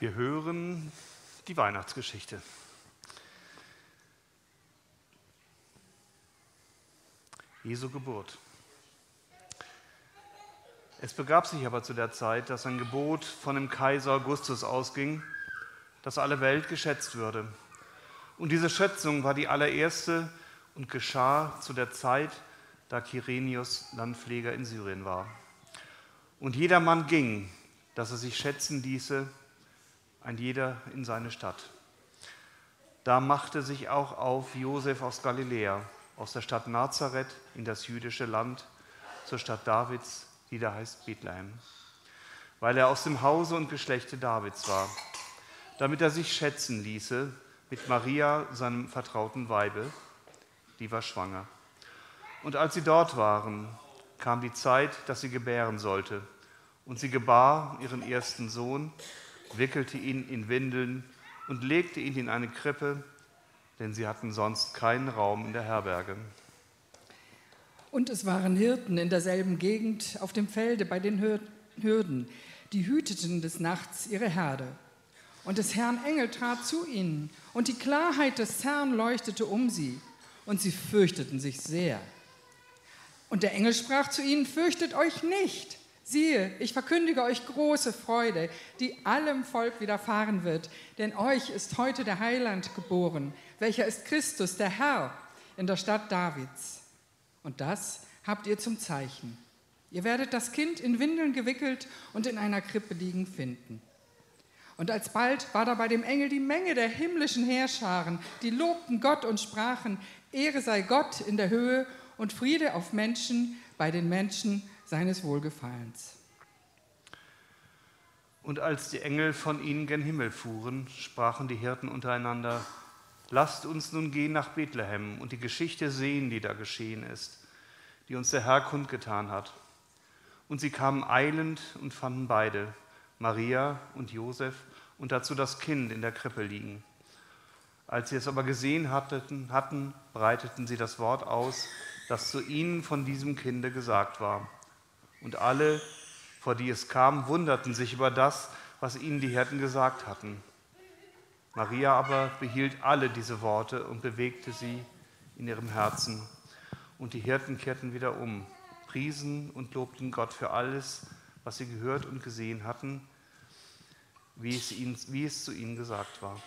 Wir hören die Weihnachtsgeschichte. Jesu Geburt. Es begab sich aber zu der Zeit, dass ein Gebot von dem Kaiser Augustus ausging, dass alle Welt geschätzt würde. Und diese Schätzung war die allererste und geschah zu der Zeit, da Kyrenius Landpfleger in Syrien war. Und jedermann ging, dass er sich schätzen ließe, ein jeder in seine Stadt. Da machte sich auch auf Josef aus Galiläa, aus der Stadt Nazareth in das jüdische Land, zur Stadt Davids, die da heißt Bethlehem, weil er aus dem Hause und Geschlechte Davids war, damit er sich schätzen ließe mit Maria, seinem vertrauten Weibe, die war schwanger. Und als sie dort waren, kam die Zeit, dass sie gebären sollte. Und sie gebar ihren ersten Sohn, wickelte ihn in Windeln und legte ihn in eine Krippe, denn sie hatten sonst keinen Raum in der Herberge. Und es waren Hirten in derselben Gegend auf dem Felde bei den Hürden, die hüteten des Nachts ihre Herde. Und des Herrn Engel trat zu ihnen, und die Klarheit des Herrn leuchtete um sie, und sie fürchteten sich sehr. Und der Engel sprach zu ihnen, fürchtet euch nicht. Siehe, ich verkündige euch große Freude, die allem Volk widerfahren wird, denn euch ist heute der Heiland geboren, welcher ist Christus, der Herr, in der Stadt Davids. Und das habt ihr zum Zeichen. Ihr werdet das Kind in Windeln gewickelt und in einer Krippe liegen finden. Und alsbald war da bei dem Engel die Menge der himmlischen Heerscharen, die lobten Gott und sprachen, Ehre sei Gott in der Höhe und Friede auf Menschen bei den Menschen seines Wohlgefallens. Und als die Engel von ihnen gen Himmel fuhren, sprachen die Hirten untereinander, lasst uns nun gehen nach Bethlehem und die Geschichte sehen, die da geschehen ist, die uns der Herr kundgetan hat. Und sie kamen eilend und fanden beide, Maria und Josef, und dazu das Kind in der Krippe liegen. Als sie es aber gesehen hatten, hatten breiteten sie das Wort aus, das zu ihnen von diesem Kinde gesagt war. Und alle, vor die es kam, wunderten sich über das, was ihnen die Hirten gesagt hatten. Maria aber behielt alle diese Worte und bewegte sie in ihrem Herzen. Und die Hirten kehrten wieder um, priesen und lobten Gott für alles, was sie gehört und gesehen hatten, wie es, ihnen, wie es zu ihnen gesagt war.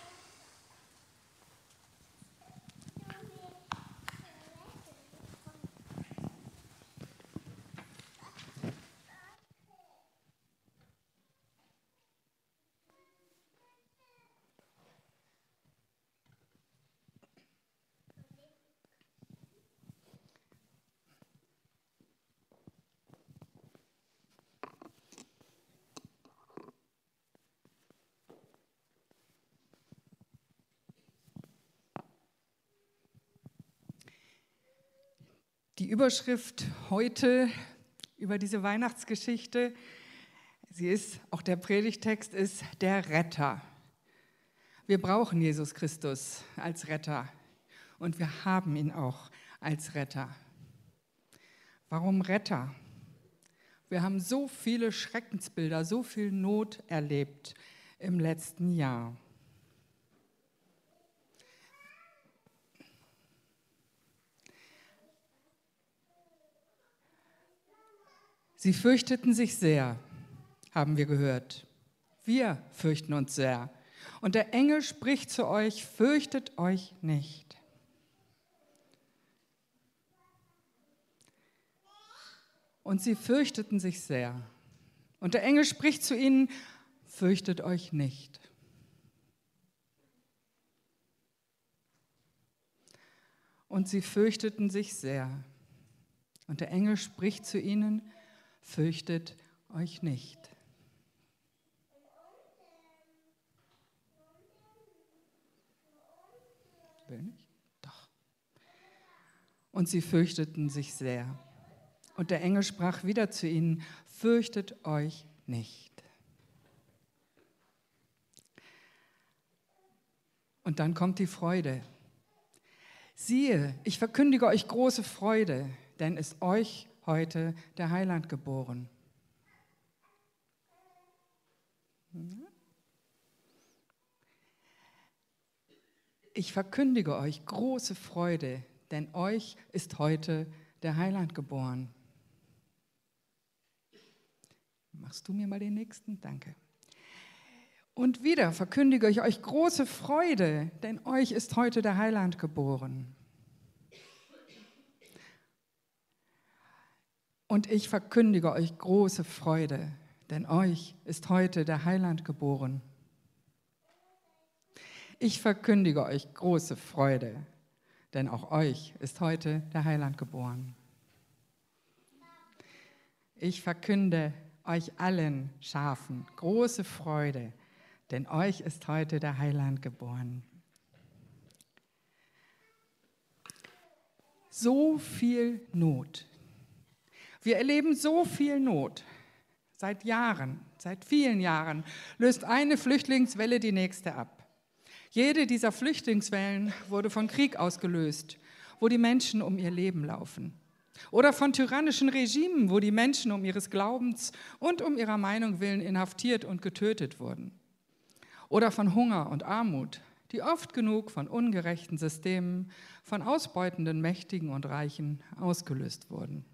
Die Überschrift heute über diese Weihnachtsgeschichte, sie ist, auch der Predigtext ist der Retter. Wir brauchen Jesus Christus als Retter und wir haben ihn auch als Retter. Warum Retter? Wir haben so viele Schreckensbilder, so viel Not erlebt im letzten Jahr. Sie fürchteten sich sehr, haben wir gehört. Wir fürchten uns sehr. Und der Engel spricht zu euch, fürchtet euch nicht. Und sie fürchteten sich sehr. Und der Engel spricht zu ihnen, fürchtet euch nicht. Und sie fürchteten sich sehr. Und der Engel spricht zu ihnen, fürchtet euch nicht. Will nicht? Doch. Und sie fürchteten sich sehr. Und der Engel sprach wieder zu ihnen, fürchtet euch nicht. Und dann kommt die Freude. Siehe, ich verkündige euch große Freude, denn es euch heute der Heiland geboren. Ich verkündige euch große Freude, denn euch ist heute der Heiland geboren. Machst du mir mal den nächsten? Danke. Und wieder verkündige ich euch große Freude, denn euch ist heute der Heiland geboren. Und ich verkündige euch große Freude, denn euch ist heute der Heiland geboren. Ich verkündige euch große Freude, denn auch euch ist heute der Heiland geboren. Ich verkünde euch allen Schafen große Freude, denn euch ist heute der Heiland geboren. So viel Not. Wir erleben so viel Not. Seit Jahren, seit vielen Jahren löst eine Flüchtlingswelle die nächste ab. Jede dieser Flüchtlingswellen wurde von Krieg ausgelöst, wo die Menschen um ihr Leben laufen. Oder von tyrannischen Regimen, wo die Menschen um ihres Glaubens und um ihrer Meinung willen inhaftiert und getötet wurden. Oder von Hunger und Armut, die oft genug von ungerechten Systemen, von ausbeutenden Mächtigen und Reichen ausgelöst wurden.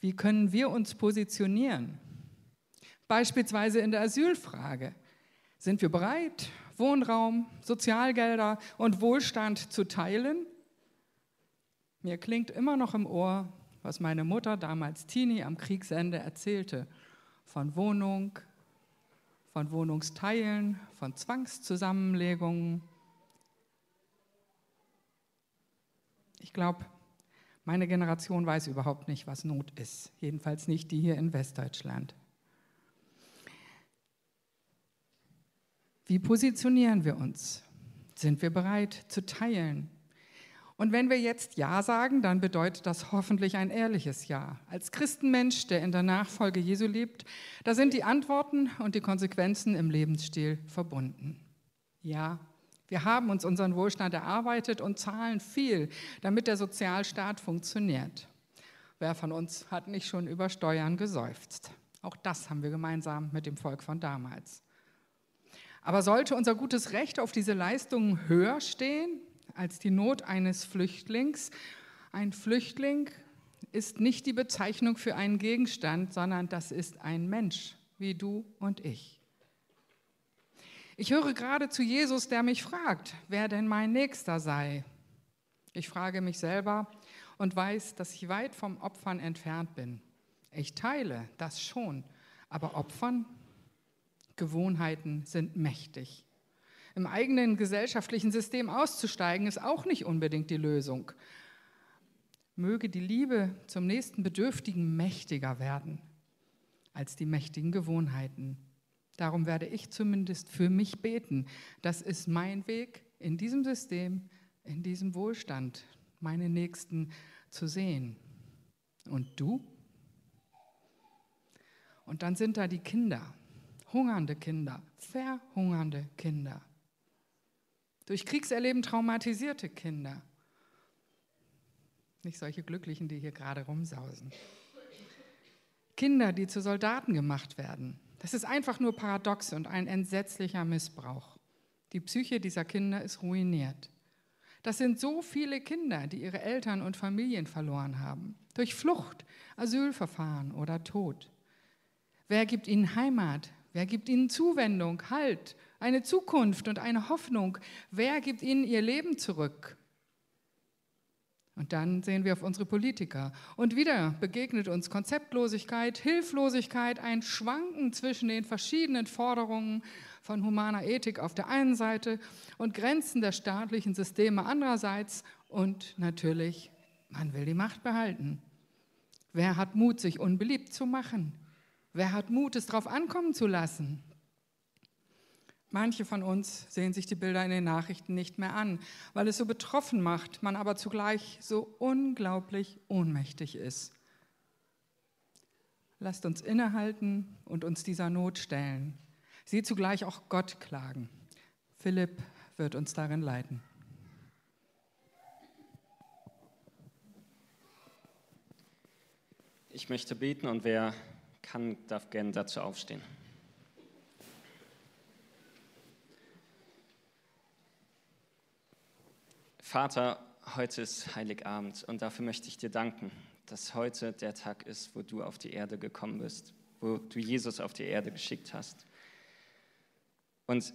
Wie können wir uns positionieren? Beispielsweise in der Asylfrage. Sind wir bereit, Wohnraum, Sozialgelder und Wohlstand zu teilen? Mir klingt immer noch im Ohr, was meine Mutter damals Teenie am Kriegsende erzählte, von Wohnung, von Wohnungsteilen, von Zwangszusammenlegungen. Ich glaube, meine Generation weiß überhaupt nicht, was Not ist, jedenfalls nicht die hier in Westdeutschland. Wie positionieren wir uns? Sind wir bereit zu teilen? Und wenn wir jetzt Ja sagen, dann bedeutet das hoffentlich ein ehrliches Ja. Als Christenmensch, der in der Nachfolge Jesu lebt, da sind die Antworten und die Konsequenzen im Lebensstil verbunden. Ja, wir haben uns unseren Wohlstand erarbeitet und zahlen viel, damit der Sozialstaat funktioniert. Wer von uns hat nicht schon über Steuern geseufzt? Auch das haben wir gemeinsam mit dem Volk von damals. Aber sollte unser gutes Recht auf diese Leistungen höher stehen als die Not eines Flüchtlings. Ein Flüchtling ist nicht die Bezeichnung für einen Gegenstand, sondern das ist ein Mensch, wie du und ich. Ich höre gerade zu Jesus, der mich fragt, wer denn mein Nächster sei. Ich frage mich selber und weiß, dass ich weit vom Opfern entfernt bin. Ich teile das schon, aber Opfern, Gewohnheiten sind mächtig. Im eigenen gesellschaftlichen System auszusteigen, ist auch nicht unbedingt die Lösung. Möge die Liebe zum nächsten Bedürftigen mächtiger werden als die mächtigen Gewohnheiten. Darum werde ich zumindest für mich beten. Das ist mein Weg in diesem System, in diesem Wohlstand, meine Nächsten zu sehen. Und du? Und dann sind da die Kinder, hungernde Kinder, verhungernde Kinder durch Kriegserleben traumatisierte Kinder. Nicht solche Glücklichen, die hier gerade rumsausen. Kinder, die zu Soldaten gemacht werden. Das ist einfach nur paradox und ein entsetzlicher Missbrauch. Die Psyche dieser Kinder ist ruiniert. Das sind so viele Kinder, die ihre Eltern und Familien verloren haben. Durch Flucht, Asylverfahren oder Tod. Wer gibt ihnen Heimat? Wer gibt ihnen Zuwendung, Halt, eine Zukunft und eine Hoffnung? Wer gibt ihnen ihr Leben zurück? Und dann sehen wir auf unsere Politiker. Und wieder begegnet uns Konzeptlosigkeit, Hilflosigkeit, ein Schwanken zwischen den verschiedenen Forderungen von humaner Ethik auf der einen Seite und Grenzen der staatlichen Systeme andererseits. Und natürlich, man will die Macht behalten. Wer hat Mut, sich unbeliebt zu machen? Wer hat Mut, es darauf ankommen zu lassen? Manche von uns sehen sich die Bilder in den Nachrichten nicht mehr an, weil es so betroffen macht, man aber zugleich so unglaublich ohnmächtig ist. Lasst uns innehalten und uns dieser Not stellen. Sie zugleich auch Gott klagen. Philipp wird uns darin leiten. Ich möchte beten und wer kann, darf gerne dazu aufstehen. Vater, heute ist Heiligabend und dafür möchte ich dir danken, dass heute der Tag ist, wo du auf die Erde gekommen bist, wo du Jesus auf die Erde geschickt hast. Und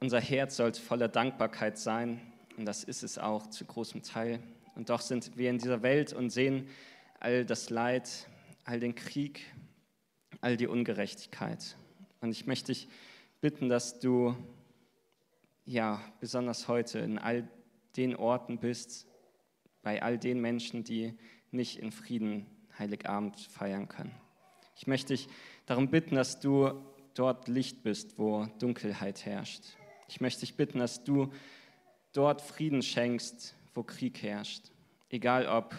unser Herz sollte voller Dankbarkeit sein und das ist es auch zu großem Teil. Und doch sind wir in dieser Welt und sehen all das Leid, all den Krieg, all die Ungerechtigkeit. Und ich möchte dich bitten, dass du ja besonders heute in all den Orten bist, bei all den Menschen, die nicht in Frieden Heiligabend feiern können. Ich möchte dich darum bitten, dass du dort Licht bist, wo Dunkelheit herrscht. Ich möchte dich bitten, dass du dort Frieden schenkst, wo Krieg herrscht. Egal ob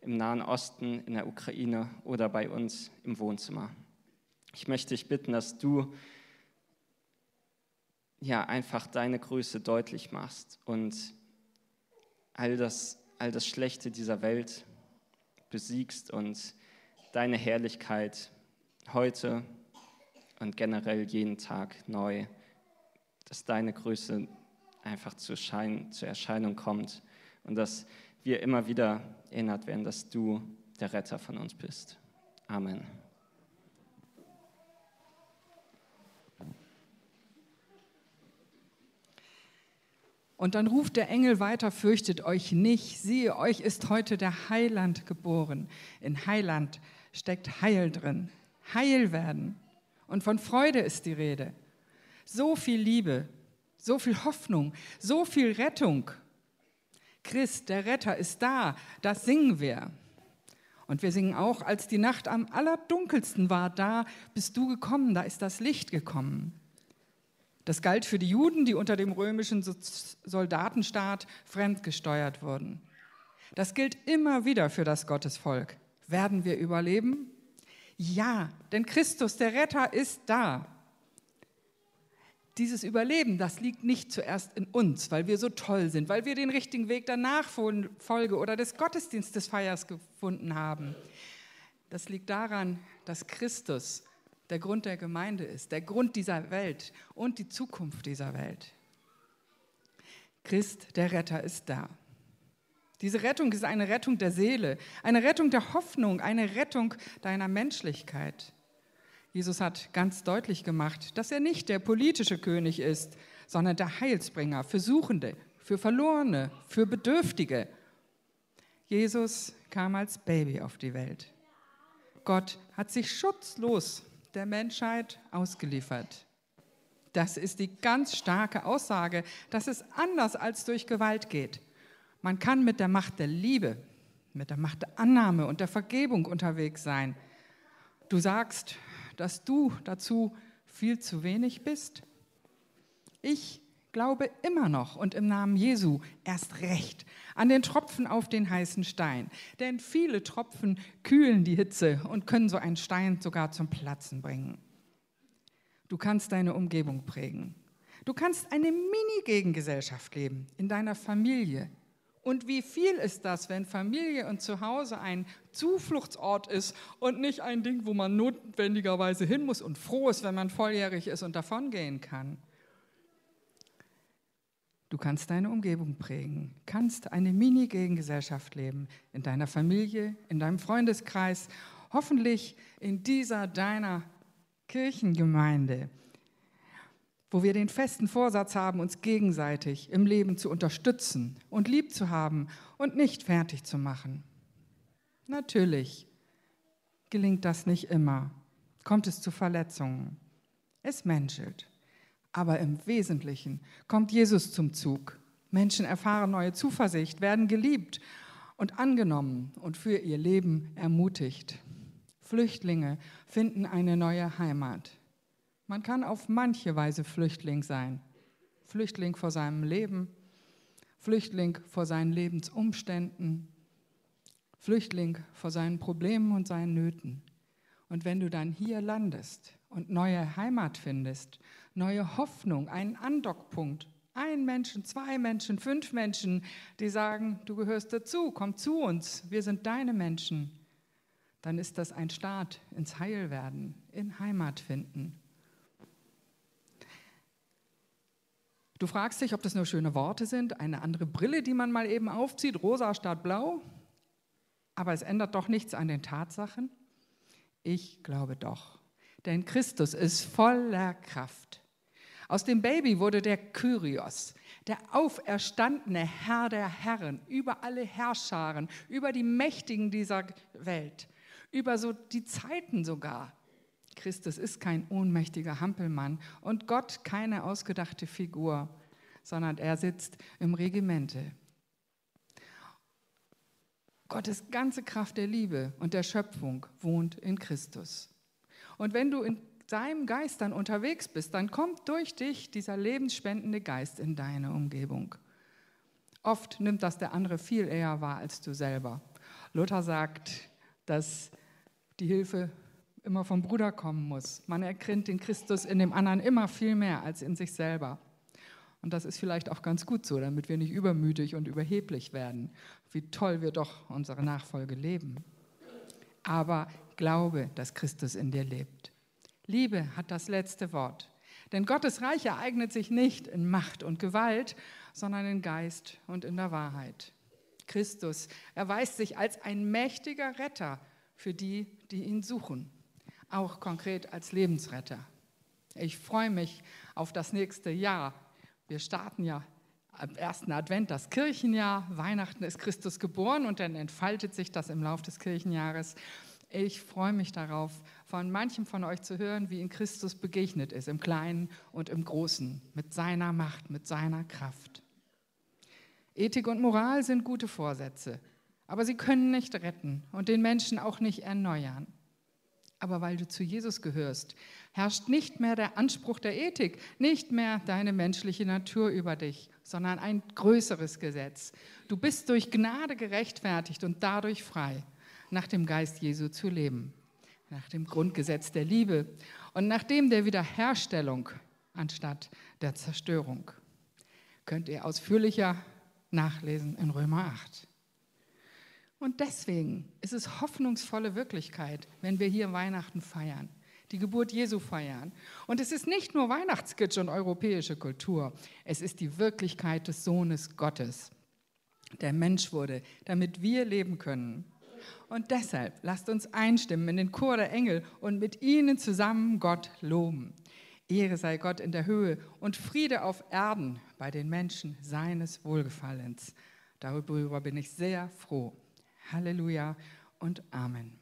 im Nahen Osten, in der Ukraine oder bei uns im Wohnzimmer. Ich möchte dich bitten, dass du ja einfach deine Größe deutlich machst und all das, all das Schlechte dieser Welt besiegst und deine Herrlichkeit heute und generell jeden Tag neu, dass deine Größe einfach zur, Schein, zur Erscheinung kommt und dass wir immer wieder erinnert werden, dass du der Retter von uns bist. Amen. Und dann ruft der Engel weiter, fürchtet euch nicht, siehe, euch ist heute der Heiland geboren. In Heiland steckt Heil drin, Heil werden. Und von Freude ist die Rede. So viel Liebe, so viel Hoffnung, so viel Rettung. Christ, der Retter, ist da, das singen wir. Und wir singen auch, als die Nacht am allerdunkelsten war, da bist du gekommen, da ist das Licht gekommen. Das galt für die Juden, die unter dem römischen Soldatenstaat fremdgesteuert wurden. Das gilt immer wieder für das Gottesvolk. Werden wir überleben? Ja, denn Christus, der Retter, ist da. Dieses Überleben, das liegt nicht zuerst in uns, weil wir so toll sind, weil wir den richtigen Weg der Nachfolge oder des Gottesdienstes Feiers gefunden haben. Das liegt daran, dass Christus der Grund der Gemeinde ist, der Grund dieser Welt und die Zukunft dieser Welt. Christ, der Retter, ist da. Diese Rettung ist eine Rettung der Seele, eine Rettung der Hoffnung, eine Rettung deiner Menschlichkeit. Jesus hat ganz deutlich gemacht, dass er nicht der politische König ist, sondern der Heilsbringer für Suchende, für Verlorene, für Bedürftige. Jesus kam als Baby auf die Welt. Gott hat sich schutzlos der Menschheit ausgeliefert. Das ist die ganz starke Aussage, dass es anders als durch Gewalt geht. Man kann mit der Macht der Liebe, mit der Macht der Annahme und der Vergebung unterwegs sein. Du sagst, dass du dazu viel zu wenig bist. Ich glaube immer noch und im Namen Jesu erst recht an den Tropfen auf den heißen Stein. Denn viele Tropfen kühlen die Hitze und können so einen Stein sogar zum Platzen bringen. Du kannst deine Umgebung prägen. Du kannst eine Mini-Gegengesellschaft leben in deiner Familie. Und wie viel ist das, wenn Familie und Zuhause ein Zufluchtsort ist und nicht ein Ding, wo man notwendigerweise hin muss und froh ist, wenn man volljährig ist und davongehen kann? Du kannst deine Umgebung prägen, kannst eine Mini-Gegengesellschaft leben, in deiner Familie, in deinem Freundeskreis, hoffentlich in dieser deiner Kirchengemeinde, wo wir den festen Vorsatz haben, uns gegenseitig im Leben zu unterstützen und lieb zu haben und nicht fertig zu machen. Natürlich gelingt das nicht immer, kommt es zu Verletzungen. Es menschelt. Aber im Wesentlichen kommt Jesus zum Zug. Menschen erfahren neue Zuversicht, werden geliebt und angenommen und für ihr Leben ermutigt. Flüchtlinge finden eine neue Heimat. Man kann auf manche Weise Flüchtling sein. Flüchtling vor seinem Leben, Flüchtling vor seinen Lebensumständen, Flüchtling vor seinen Problemen und seinen Nöten. Und wenn du dann hier landest und neue Heimat findest neue Hoffnung, einen Andockpunkt. Ein Menschen, zwei Menschen, fünf Menschen, die sagen, du gehörst dazu, komm zu uns, wir sind deine Menschen. Dann ist das ein Start ins Heilwerden, in Heimat finden. Du fragst dich, ob das nur schöne Worte sind, eine andere Brille, die man mal eben aufzieht, rosa statt blau. Aber es ändert doch nichts an den Tatsachen. Ich glaube doch. Denn Christus ist voller Kraft. Aus dem Baby wurde der Kyrios, der auferstandene Herr der Herren, über alle Herrscharen, über die Mächtigen dieser Welt, über so die Zeiten sogar. Christus ist kein ohnmächtiger Hampelmann und Gott keine ausgedachte Figur, sondern er sitzt im Regimente. Gottes ganze Kraft der Liebe und der Schöpfung wohnt in Christus. Und wenn du in seinem Geist dann unterwegs bist, dann kommt durch dich dieser lebensspendende Geist in deine Umgebung. Oft nimmt das der andere viel eher wahr als du selber. Luther sagt, dass die Hilfe immer vom Bruder kommen muss. Man erkennt den Christus in dem anderen immer viel mehr als in sich selber. Und das ist vielleicht auch ganz gut so, damit wir nicht übermütig und überheblich werden, wie toll wir doch unsere Nachfolge leben. Aber glaube, dass Christus in dir lebt. Liebe hat das letzte Wort. Denn Gottes Reich ereignet sich nicht in Macht und Gewalt, sondern in Geist und in der Wahrheit. Christus erweist sich als ein mächtiger Retter für die, die ihn suchen, auch konkret als Lebensretter. Ich freue mich auf das nächste Jahr. Wir starten ja am ersten Advent das Kirchenjahr. Weihnachten ist Christus geboren und dann entfaltet sich das im Laufe des Kirchenjahres. Ich freue mich darauf, von manchem von euch zu hören, wie in Christus begegnet ist, im Kleinen und im Großen, mit seiner Macht, mit seiner Kraft. Ethik und Moral sind gute Vorsätze, aber sie können nicht retten und den Menschen auch nicht erneuern. Aber weil du zu Jesus gehörst, herrscht nicht mehr der Anspruch der Ethik, nicht mehr deine menschliche Natur über dich, sondern ein größeres Gesetz. Du bist durch Gnade gerechtfertigt und dadurch frei nach dem Geist Jesu zu leben, nach dem Grundgesetz der Liebe und nach dem der Wiederherstellung anstatt der Zerstörung. Könnt ihr ausführlicher nachlesen in Römer 8. Und deswegen ist es hoffnungsvolle Wirklichkeit, wenn wir hier Weihnachten feiern, die Geburt Jesu feiern. Und es ist nicht nur Weihnachtskitsch und europäische Kultur, es ist die Wirklichkeit des Sohnes Gottes, der Mensch wurde, damit wir leben können. Und deshalb lasst uns einstimmen in den Chor der Engel und mit ihnen zusammen Gott loben. Ehre sei Gott in der Höhe und Friede auf Erden bei den Menschen seines Wohlgefallens. Darüber bin ich sehr froh. Halleluja und Amen.